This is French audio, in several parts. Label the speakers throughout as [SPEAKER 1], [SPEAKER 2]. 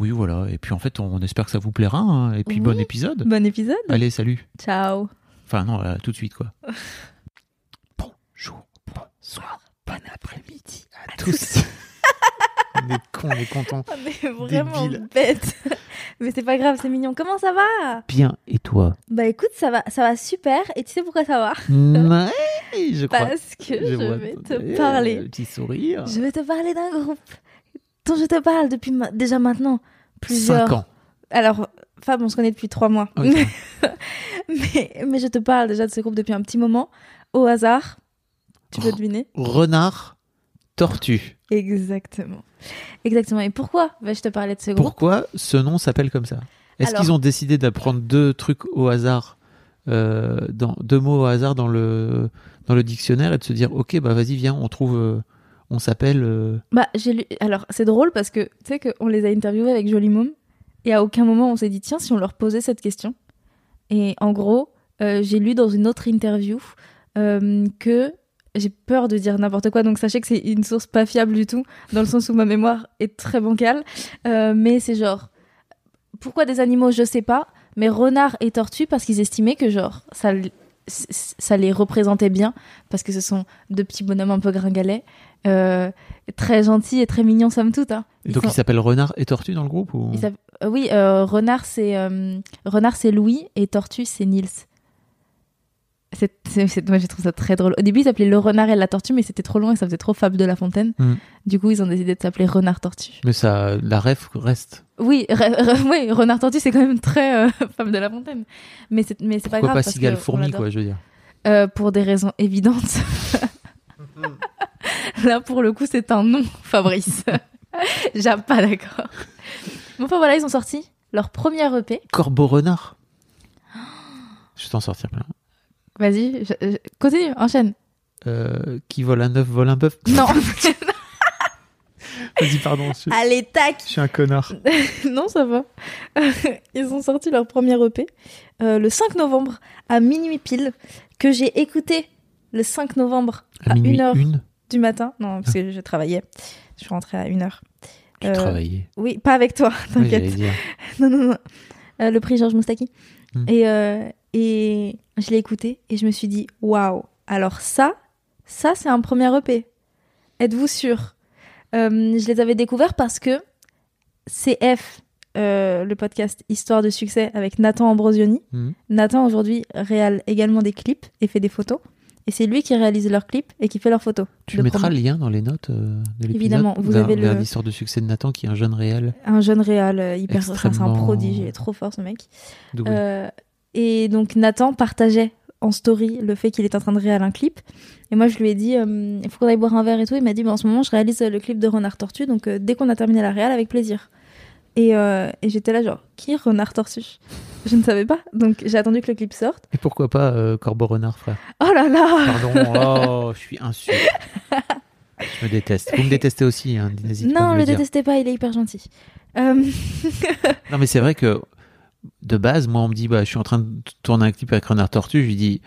[SPEAKER 1] Oui, voilà. Et puis en fait, on espère que ça vous plaira. hein. Et puis
[SPEAKER 2] Oui.
[SPEAKER 1] bon épisode.
[SPEAKER 2] Bon épisode.
[SPEAKER 1] Allez, salut.
[SPEAKER 2] Ciao.
[SPEAKER 1] Enfin non, euh, tout de suite quoi. Bonjour, bonsoir, bon après-midi à tous. on est cons, on est contents.
[SPEAKER 2] On est vraiment
[SPEAKER 1] Débile.
[SPEAKER 2] bête. Mais c'est pas grave, c'est mignon. Comment ça va?
[SPEAKER 1] Bien, et toi?
[SPEAKER 2] Bah écoute, ça va, ça va super. Et tu sais pourquoi ça va?
[SPEAKER 1] Ouais, je crois.
[SPEAKER 2] Parce que je,
[SPEAKER 1] vois
[SPEAKER 2] vais
[SPEAKER 1] ton-
[SPEAKER 2] te
[SPEAKER 1] eh,
[SPEAKER 2] parler.
[SPEAKER 1] Petit sourire.
[SPEAKER 2] Je vais te parler d'un groupe dont je te parle depuis ma- déjà maintenant plusieurs.
[SPEAKER 1] Cinq ans.
[SPEAKER 2] Alors, Fab, on se connaît depuis trois mois. Mais, mais je te parle déjà de ce groupe depuis un petit moment. Au hasard, tu peux
[SPEAKER 1] Oh.
[SPEAKER 2] deviner
[SPEAKER 1] Renard, tortue.
[SPEAKER 2] Exactement. Exactement. Et pourquoi vais-je te parler de ce groupe?
[SPEAKER 1] Pourquoi ce nom s'appelle comme ça? Est-ce qu'ils ont décidé d'apprendre deux trucs au hasard, euh, dans, deux mots au hasard dans le, dans le dictionnaire et de se dire, ok, bah vas-y, viens, on trouve, euh, on s'appelle. euh,
[SPEAKER 2] Bah, j'ai lu. Alors, c'est drôle parce que tu sais qu'on les a interviewés avec Jolie et à aucun moment on s'est dit tiens si on leur posait cette question. Et en gros, euh, j'ai lu dans une autre interview euh, que j'ai peur de dire n'importe quoi, donc sachez que c'est une source pas fiable du tout, dans le sens où ma mémoire est très bancale. Mais c'est genre pourquoi des animaux, je sais pas, mais renard et tortue parce qu'ils estimaient que genre ça ça les représentait bien parce que ce sont deux petits bonhommes un peu gringalets, euh, très gentils et très mignons somme toute. Hein. Ils
[SPEAKER 1] Donc
[SPEAKER 2] sont-
[SPEAKER 1] ils s'appellent Renard et Tortue dans le groupe ou...
[SPEAKER 2] euh, oui, euh, renard c'est euh, renard c'est Louis et tortue c'est Nils. C'est, moi, j'ai trouvé ça très drôle. Au début, ils s'appelaient le renard et la tortue, mais c'était trop long et ça faisait trop Fable de la Fontaine.
[SPEAKER 1] Mm.
[SPEAKER 2] Du coup, ils ont décidé de s'appeler renard tortue.
[SPEAKER 1] Mais ça, la ref reste.
[SPEAKER 2] Oui, re- re- oui, renard tortue, c'est quand même très euh, Fable de la Fontaine. Mais c'est, mais c'est pas
[SPEAKER 1] Pourquoi
[SPEAKER 2] grave.
[SPEAKER 1] pas
[SPEAKER 2] parce
[SPEAKER 1] cigale fourmi, quoi, je veux dire.
[SPEAKER 2] Euh, pour des raisons évidentes. Là, pour le coup, c'est un nom, Fabrice. J'aime pas d'accord. Bon, enfin voilà, ils ont sorti leur premier EP.
[SPEAKER 1] Corbeau Renard. Je vais t'en sortir plein.
[SPEAKER 2] Vas-y, je- je- continue, enchaîne.
[SPEAKER 1] Euh, qui vole un œuf, vole un bœuf.
[SPEAKER 2] Non,
[SPEAKER 1] Vas-y, pardon, je,
[SPEAKER 2] allez, tac.
[SPEAKER 1] je suis un connard.
[SPEAKER 2] non, ça va. Ils ont sorti leur premier EP euh, le 5 novembre à minuit pile, que j'ai écouté le 5 novembre à,
[SPEAKER 1] À minuit
[SPEAKER 2] 1h
[SPEAKER 1] une,
[SPEAKER 2] du matin. Non, parce que je travaillais. Je suis rentrée à 1h.
[SPEAKER 1] tu
[SPEAKER 2] Euh,
[SPEAKER 1] travaillais.
[SPEAKER 2] Oui, pas avec toi, t'inquiète. non, non, non. Euh, le prix Georges Moustaki.
[SPEAKER 1] Hmm.
[SPEAKER 2] Et, euh, et je l'ai écouté et je me suis dit, waouh, alors ça, ça c'est un premier EP. Êtes-vous sûr? Je les avais découverts parce que CF, euh, le podcast Histoire de succès avec Nathan Ambrosioni.
[SPEAKER 1] Mhm.
[SPEAKER 2] Nathan aujourd'hui réalise également des clips et fait des photos. Et c'est lui qui réalise leurs clips et qui fait leurs photos.
[SPEAKER 1] Tu mettras le lien dans les notes euh, de l'épisode.
[SPEAKER 2] Évidemment, vous avez le-
[SPEAKER 1] l'histoire de succès de Nathan, qui est un jeune réel.
[SPEAKER 2] Un jeune euh, hyper. enfin, c'est un
[SPEAKER 1] Extrêmement-
[SPEAKER 2] prodige, il est trop fort ce mec. Euh, et donc Nathan partageait en story le fait qu'il est en train de réaliser un clip. Et moi je lui ai dit, euh, il faut qu'on aille boire un verre et tout. Il m'a dit, bah, en ce moment je réalise euh, le clip de Renard Tortue, donc euh, dès qu'on a terminé la réal, avec plaisir. Et, euh, et j'étais là genre, qui est Renard Tortue? Je ne savais pas. Donc j'ai attendu que le clip sorte.
[SPEAKER 1] Et pourquoi pas euh, Corbeau Renard, frère?
[SPEAKER 2] Oh là là
[SPEAKER 1] Pardon, oh, je suis insulte. Je me déteste. Vous me détestez aussi, hein, n'hésitez pas à
[SPEAKER 2] Non,
[SPEAKER 1] me
[SPEAKER 2] le détestez pas, il est hyper gentil. Euh,
[SPEAKER 1] Non, mais c'est vrai que de base, moi, on me dit, bah, je suis en train de tourner un clip avec Renard Tortue. Je lui dis,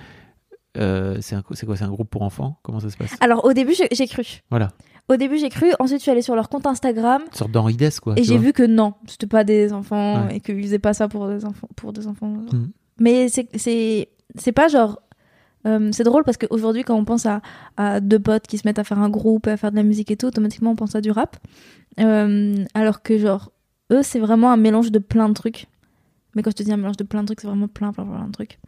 [SPEAKER 1] euh, c'est quoi C'est un groupe pour enfants? Comment ça se passe?
[SPEAKER 2] Alors au début j'ai cru.
[SPEAKER 1] Voilà,
[SPEAKER 2] Au début j'ai cru, ensuite je suis allée sur leur compte Instagram
[SPEAKER 1] une sorte d'Henri quoi.
[SPEAKER 2] Et j'ai vu que non, c'était pas des enfants
[SPEAKER 1] Ouais.
[SPEAKER 2] et qu'ils faisaient pas ça pour des enfants. Pour des enfants.
[SPEAKER 1] Mm.
[SPEAKER 2] Mais c'est pas genre. euh, c'est drôle parce qu'aujourd'hui, quand on pense à, à deux potes qui se mettent à faire un groupe, à faire de la musique et tout, automatiquement on pense à du rap. Euh, alors que, genre, eux, c'est vraiment un mélange de plein de trucs. Mais quand je te dis un mélange de plein de trucs, c'est vraiment plein, plein, plein de trucs.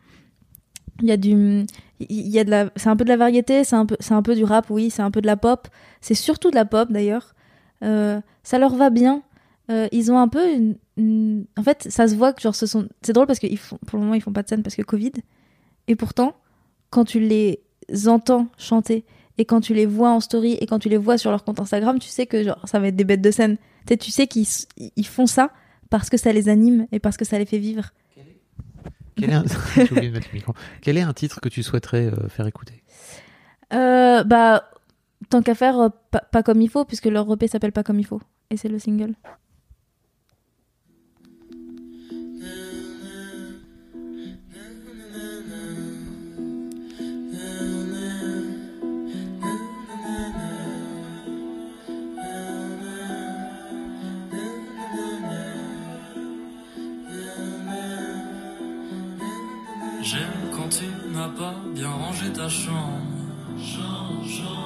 [SPEAKER 2] Il y a du, il y a de la, c'est un peu de la variété, c'est un peu, c'est un peu du rap, oui, c'est un peu de la pop. C'est surtout de la pop d'ailleurs. Euh, ça leur va bien. Euh, ils ont un peu une, en fait, ça se voit que genre ce sont, c'est drôle parce qu'ils font, pour le moment ils font pas de scène parce que Covid. Et pourtant, quand tu les entends chanter et quand tu les vois en story et quand tu les vois sur leur compte Instagram, tu sais que genre ça va être des bêtes de scène. Tu sais, tu sais qu'ils ils font ça parce que ça les anime et parce que ça les fait vivre.
[SPEAKER 1] Quel est un... J'ai oublié de mettre le micro. Quel est un titre que tu souhaiterais euh, faire écouter?
[SPEAKER 2] Euh, bah, tant qu'à faire, euh, pas, pas comme il faut, puisque leur EP s'appelle Pas comme il faut. Et c'est le single.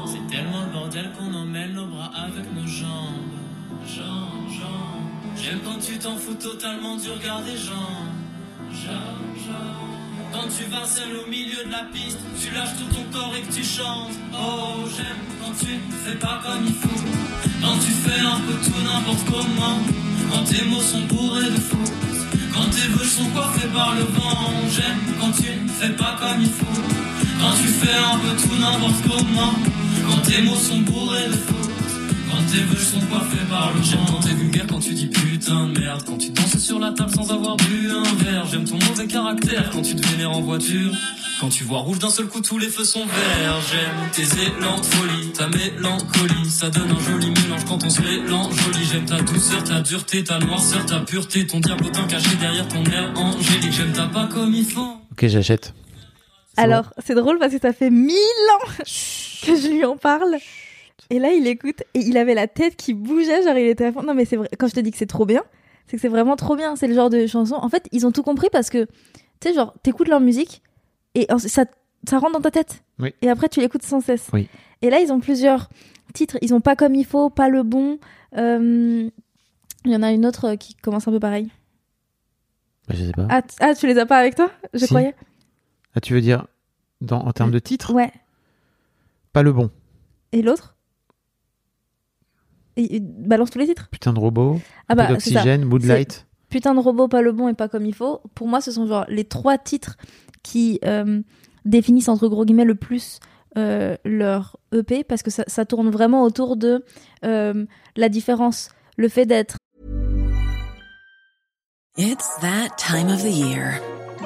[SPEAKER 3] C'est tellement le bordel qu'on emmêle nos bras avec nos jambes. J'aime quand tu t'en fous totalement du regard des gens. Quand tu vas seul au milieu de la piste, tu lâches tout ton corps et que tu chantes. Oh, j'aime quand tu ne fais pas comme il faut. Quand tu fais un peu tout n'importe comment. Quand tes mots sont bourrés de fautes. Quand tes vœux sont coiffés par le vent. J'aime quand tu ne fais pas comme il faut. Quand tu fais un peu tout n'importe comment. Quand tes mots sont bourrés de fautes. Quand tes vœux sont coiffés par le. J'aime quand t'es vulgaire, quand tu dis putain de merde. Quand tu danses sur la table sans avoir bu un verre. J'aime ton mauvais caractère quand tu te vénères en voiture. Quand tu vois rouge d'un seul coup, tous les feux sont verts. J'aime tes élans de folie, ta mélancolie. Ça donne un joli mélange quand on se mélange joli. J'aime ta douceur, ta dureté, ta noirceur, ta pureté. Ton diablotin caché derrière ton air angélique. J'aime ta pas comme il faut.
[SPEAKER 1] Ok, j'achète.
[SPEAKER 2] Alors, c'est drôle parce que ça fait mille ans que je lui en parle. Et là, il écoute et il avait la tête qui bougeait, genre il était à fond. Non, mais c'est vrai, quand je te dis que c'est trop bien, c'est que c'est vraiment trop bien. C'est le genre de chanson. En fait, ils ont tout compris parce que, tu sais, genre, t'écoutes leur musique et ça, ça rentre dans ta tête.
[SPEAKER 1] Oui.
[SPEAKER 2] Et après, tu l'écoutes sans cesse.
[SPEAKER 1] Oui.
[SPEAKER 2] Et là, ils ont plusieurs titres. Ils ont pas comme il faut, pas le bon. Euh, Il y en a une autre qui commence un peu pareil.
[SPEAKER 1] Bah, je sais pas.
[SPEAKER 2] Ah, ah, tu les as pas avec toi? Je
[SPEAKER 1] Si.
[SPEAKER 2] croyais.
[SPEAKER 1] Ah, tu veux dire dans, en termes de titre?
[SPEAKER 2] Ouais.
[SPEAKER 1] Pas le bon.
[SPEAKER 2] Et l'autre? Balance tous les titres.
[SPEAKER 1] Putain de robot.
[SPEAKER 2] Ah bah,
[SPEAKER 1] d'oxygène, Moonlight.
[SPEAKER 2] Putain de robot, pas le bon et pas comme il faut. Pour moi, ce sont genre les trois titres qui euh, définissent entre gros guillemets le plus euh, leur EP parce que ça, ça tourne vraiment autour de euh, la différence, le fait d'être
[SPEAKER 4] It's that time of the year.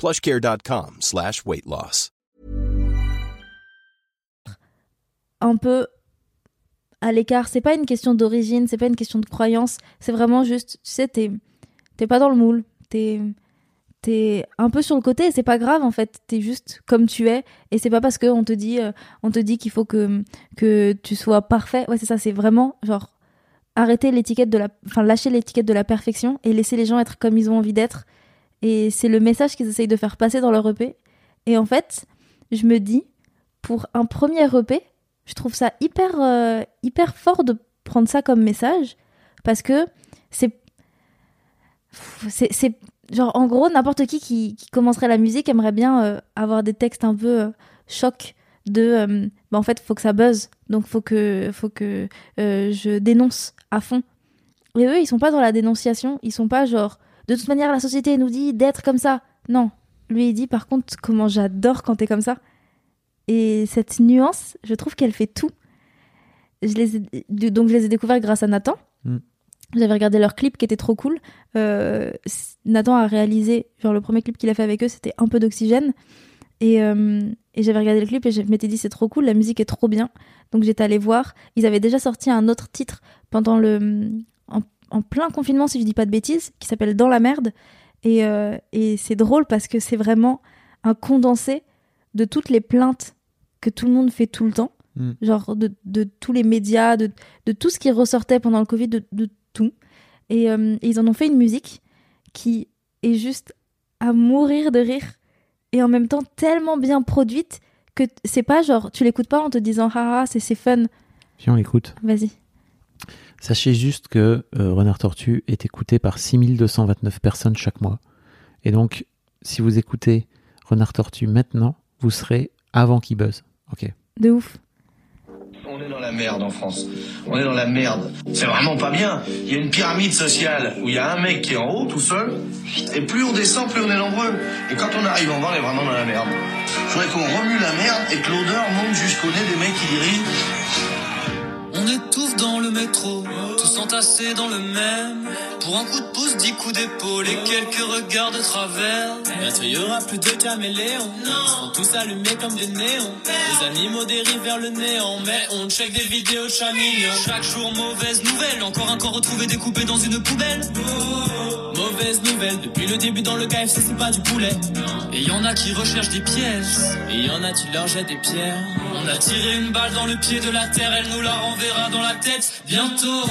[SPEAKER 5] plushcare.com slash weight loss.
[SPEAKER 2] un peu à l'écart. C'est pas une question d'origine, c'est pas une question de croyance. C'est vraiment juste, tu sais, t'es t'es pas dans le moule. T'es t'es un peu sur le côté c'est pas grave en fait. T'es juste comme tu es et c'est pas parce que on te dit euh, on te dit qu'il faut que que tu sois parfait. Ouais, c'est ça. C'est vraiment genre arrêter l'étiquette de la, enfin lâcher l'étiquette de la perfection et laisser les gens être comme ils ont envie d'être. Et c'est le message qu'ils essayent de faire passer dans leur EP. Et en fait, je me dis, pour un premier EP, je trouve ça hyper, euh, hyper fort de prendre ça comme message parce que c'est. C'est. Genre, en gros, n'importe qui, qui qui commencerait la musique aimerait bien euh, avoir des textes un peu euh, choc de. euh, bah, en fait, faut que ça buzz. Donc, faut que, faut que je dénonce à fond. Et eux, ils sont pas dans la dénonciation. Ils sont pas genre. De toute manière, la société nous dit d'être comme ça. Non. Lui, il dit par contre comment j'adore quand t'es comme ça. Et cette nuance, je trouve qu'elle fait tout. Je les ai- donc je les ai découverts grâce à Nathan.
[SPEAKER 1] Mm.
[SPEAKER 2] J'avais regardé leur clip qui était trop cool. Euh, Nathan a réalisé, genre le premier clip qu'il a fait avec eux, c'était un peu d'oxygène. Et, euh, et j'avais regardé le clip et je m'étais dit c'est trop cool, la musique est trop bien. Donc j'étais allée voir. Ils avaient déjà sorti un autre titre pendant le en, plein confinement, si je dis pas de bêtises, qui s'appelle Dans la merde. Et, euh, et c'est drôle parce que c'est vraiment un condensé de toutes les plaintes que tout le monde fait tout le temps,
[SPEAKER 1] Mm.
[SPEAKER 2] genre de, de tous les médias, de, de tout ce qui ressortait pendant le Covid, de, de tout. Et, euh, et ils en ont fait une musique qui est juste à mourir de rire et en même temps tellement bien produite que c'est pas genre tu l'écoutes pas en te disant ah ah, c'est c'est fun.
[SPEAKER 1] Viens, on écoute.
[SPEAKER 2] Vas-y.
[SPEAKER 1] Sachez juste que euh, Renard Tortue est écouté par 6229 personnes chaque mois. Et donc, si vous écoutez Renard Tortue maintenant, vous serez avant qu'il buzz. Ok.
[SPEAKER 2] De ouf.
[SPEAKER 6] On est dans la merde en France. On est dans la merde. C'est vraiment pas bien. Il y a une pyramide sociale où il y a un mec qui est en haut tout seul. Et plus on descend, plus on est nombreux. Et quand on arrive en bas, on est vraiment dans la merde. Il faudrait qu'on remue la merde et que l'odeur monte jusqu'au nez des mecs qui dirigent.
[SPEAKER 3] On étouffe dans le métro, tous entassés dans le même. Pour un coup de pouce, dix coups d'épaule et quelques regards de travers. Bientôt y aura plus de caméléons. Ils seront tous allumés comme des néons. Les animaux dérivent vers le néant, mais on check des vidéos de. Chaque jour, mauvaise nouvelle. Encore un corps retrouvé découpé dans une poubelle. Mauvaise nouvelle, depuis le début dans le KFC, c'est pas du poulet. Et y en a qui recherchent des pièges. Et y en a qui leur jettent des pierres. On a tiré une balle dans le pied de la terre, elle nous la renverra dans la tête. Bientôt,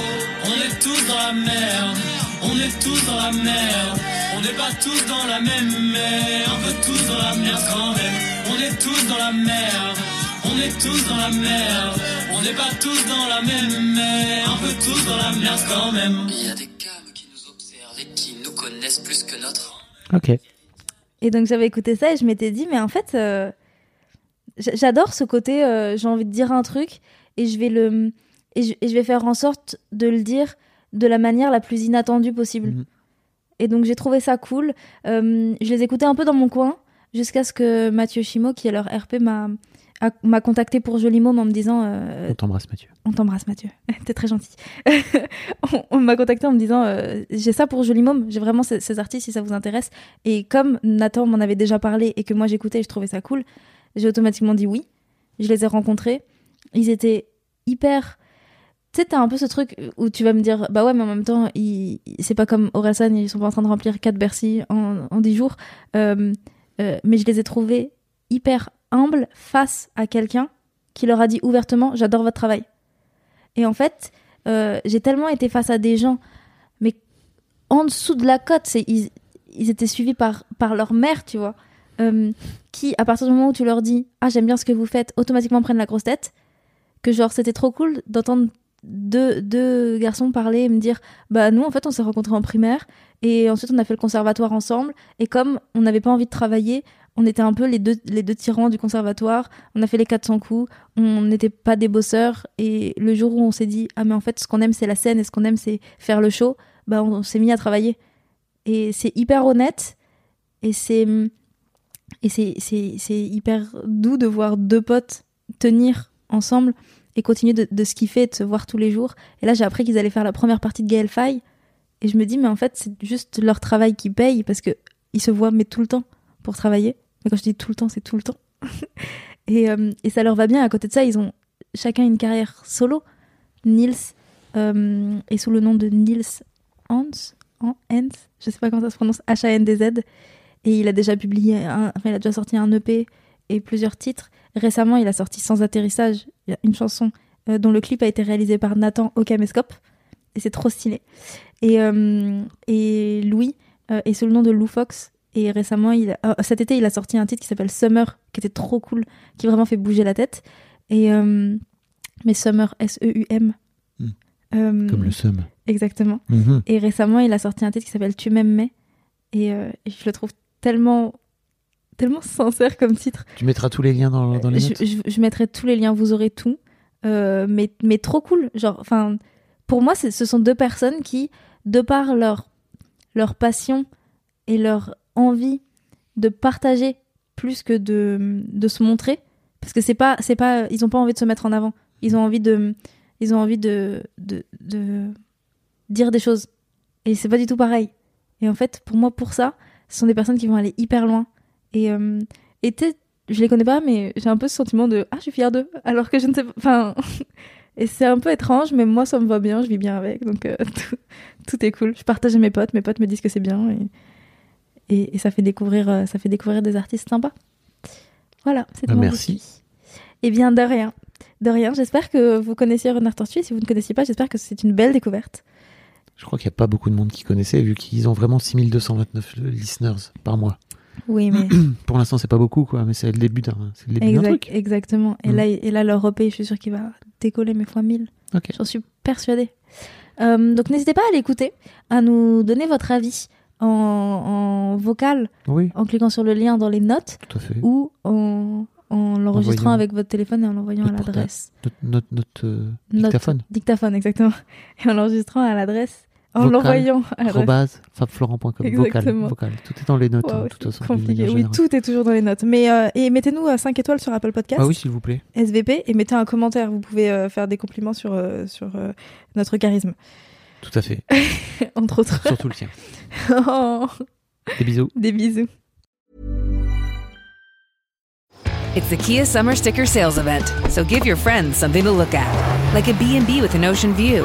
[SPEAKER 3] on est tous dans la merde. On est tous dans la merde. On n'est pas tous dans la même merde. Un peu tous dans la merde quand même. On est tous dans la merde. On est tous dans la merde. On n'est pas tous dans la même merde. Un peu tous dans la merde quand même. Il y a des câbles qui nous observent et qui nous connaissent plus que notre.
[SPEAKER 1] Ok.
[SPEAKER 2] Et donc j'avais écouté ça et je m'étais dit, mais en fait, euh, j'adore ce côté, euh, j'ai envie de dire un truc et je vais le et je, et je vais faire en sorte de le dire de la manière la plus inattendue possible.
[SPEAKER 1] Mhm.
[SPEAKER 2] Et donc j'ai trouvé ça cool. Euh, je les écoutais un peu dans mon coin jusqu'à ce que Mathieu Chimo, qui est leur RP, m'a m'a contacté pour Joli Môme en me disant euh,
[SPEAKER 1] On t'embrasse, Mathieu.
[SPEAKER 2] on t'embrasse Mathieu, t'es très gentil. on on m'a contacté en me disant euh, j'ai ça pour Joli Môme, j'ai vraiment ces, ces artistes si ça vous intéresse. Et comme Nathan m'en avait déjà parlé et que moi j'écoutais et je trouvais ça cool, j'ai automatiquement dit oui. Je les ai rencontrés, ils étaient hyper. Tu sais, t'as un peu ce truc où tu vas me dire bah ouais, mais en même temps, c'est pas comme Orelsan, ils sont pas en train de remplir 4 Bercy en, en 10 jours. Euh, euh, mais je les ai trouvés hyper humbles face à quelqu'un qui leur a dit ouvertement j'adore votre travail. Et en fait, euh, j'ai tellement été face à des gens, mais en dessous de la côte, ils, étaient suivis par leur mère, tu vois, euh, qui, à partir du moment où tu leur dis Ah, j'aime bien ce que vous faites, automatiquement prennent la grosse tête. Que genre, c'était trop cool d'entendre deux, deux garçons parler et me dire Bah, nous, en fait, on s'est rencontrés en primaire, et ensuite, on a fait le conservatoire ensemble, et comme on n'avait pas envie de travailler, on était un peu les deux, les deux tyrans du conservatoire, on a fait les 400 coups, on n'était pas des bosseurs. Et le jour où on s'est dit ah mais en fait ce qu'on aime c'est la scène et ce qu'on aime c'est faire le show bah on, s'est mis à travailler. Et c'est hyper honnête et c'est et c'est hyper doux de voir deux potes tenir ensemble et continuer de, de et de se voir tous les jours et là j'ai appris qu'ils allaient faire la première partie de Gaël Faye et je me dis mais en fait c'est juste leur travail qui paye parce que ils se voient mais tout le temps pour travailler mais quand je dis tout le temps c'est tout le temps et, euh, et ça leur va bien. À côté de ça, ils ont chacun une carrière solo. Nils euh, est sous le nom de Nils Hans, Hans, je sais pas comment ça se prononce, H-A-N-D-Z. Et il a déjà publié, un, enfin, il a déjà sorti un EP et plusieurs titres. Récemment, il a sorti Sans atterrissage, il y a une chanson euh, dont le clip a été réalisé par Nathan au caméscope. Et c'est trop stylé. Et, euh, et Louis euh, est sous le nom de Lou Fox. Et récemment, il a- cet été, il a sorti un titre qui s'appelle Summer, qui était trop cool, qui vraiment fait bouger la tête. Et mais Summer, S-E-U-M.
[SPEAKER 1] Hmm.
[SPEAKER 2] Euh,
[SPEAKER 1] Comme le seum.
[SPEAKER 2] Exactement.
[SPEAKER 1] Mhm.
[SPEAKER 2] Et récemment, il a sorti un titre qui s'appelle Tu m'aimes mais. Et, euh, et je le trouve tellement, tellement sincère comme titre.
[SPEAKER 1] Tu mettras tous les liens dans, dans les
[SPEAKER 2] je,
[SPEAKER 1] notes
[SPEAKER 2] je, je mettrai tous les liens, vous aurez tout. Euh, mais, mais trop cool. Genre, enfin, pour moi, ce sont deux personnes qui, de par leur, leur passion et leur envie de partager plus que de, de se montrer, parce que c'est pas, c'est pas, ils ont pas envie de se mettre en avant. Ils ont envie de, ils ont envie de, de, de dire des choses. Et c'est pas du tout pareil. Et en fait, pour moi, pour ça, ce sont des personnes qui vont aller hyper loin. Et, euh, et je les connais pas, mais j'ai un peu ce sentiment de ah, je suis fière d'eux, alors que je ne sais pas. Enfin, et c'est un peu étrange, mais moi, ça me va bien, je vis bien avec, donc euh, tout, tout est cool. Je partage mes potes, mes potes me disent que c'est bien, et, et, et ça fait découvrir, euh, ça fait découvrir des artistes sympas. Voilà, c'est
[SPEAKER 1] Ah,
[SPEAKER 2] mon
[SPEAKER 1] merci.
[SPEAKER 2] Eh bien, de rien. De rien. J'espère que vous connaissiez Renard Tortue. Si vous ne connaissiez pas, j'espère que c'est une belle découverte.
[SPEAKER 1] Je crois qu'il n'y a pas beaucoup de monde qui connaissait, vu qu'ils ont vraiment 6229 listeners par mois.
[SPEAKER 2] Oui, mais
[SPEAKER 1] Pour l'instant, c'est pas beaucoup, quoi, mais c'est le début d'un
[SPEAKER 2] exact,
[SPEAKER 1] truc.
[SPEAKER 2] exactement. Et
[SPEAKER 1] Mm.
[SPEAKER 2] là, et là, l'Europe, je suis sûre qu'il va décoller mes fois 1000.
[SPEAKER 1] Ok.
[SPEAKER 2] J'en suis persuadée. Euh, donc, n'hésitez pas à l'écouter, à nous donner votre avis en, en vocal,
[SPEAKER 1] Oui,
[SPEAKER 2] en cliquant sur le lien dans les notes ou en, en l'enregistrant avec votre téléphone et en l'envoyant à l'adresse.
[SPEAKER 1] Notre, notre, notre, euh,
[SPEAKER 2] Notre-
[SPEAKER 1] dictaphone.
[SPEAKER 2] Dictaphone, exactement. Et en l'enregistrant à l'adresse. En l'envoyant
[SPEAKER 1] fabflorent.com. Vocal, vocal. Tout est dans les notes,
[SPEAKER 2] Wow,
[SPEAKER 1] hein, toute façon.
[SPEAKER 2] Oui, tout est toujours dans les notes. Mais euh, et mettez-nous à 5 étoiles sur Apple Podcast,
[SPEAKER 1] Ah oui, s'il vous plaît.
[SPEAKER 2] SVP, et mettez un commentaire. Vous pouvez euh, faire des compliments sur euh, sur euh, notre charisme,
[SPEAKER 1] Tout à fait.
[SPEAKER 2] entre autres.
[SPEAKER 1] Surtout le tien.
[SPEAKER 2] Oh,
[SPEAKER 1] Des bisous.
[SPEAKER 2] des bisous.
[SPEAKER 7] It's the Kia Summer Sticker Sales Event, so give your friends something to look at, like a B&B with an ocean view,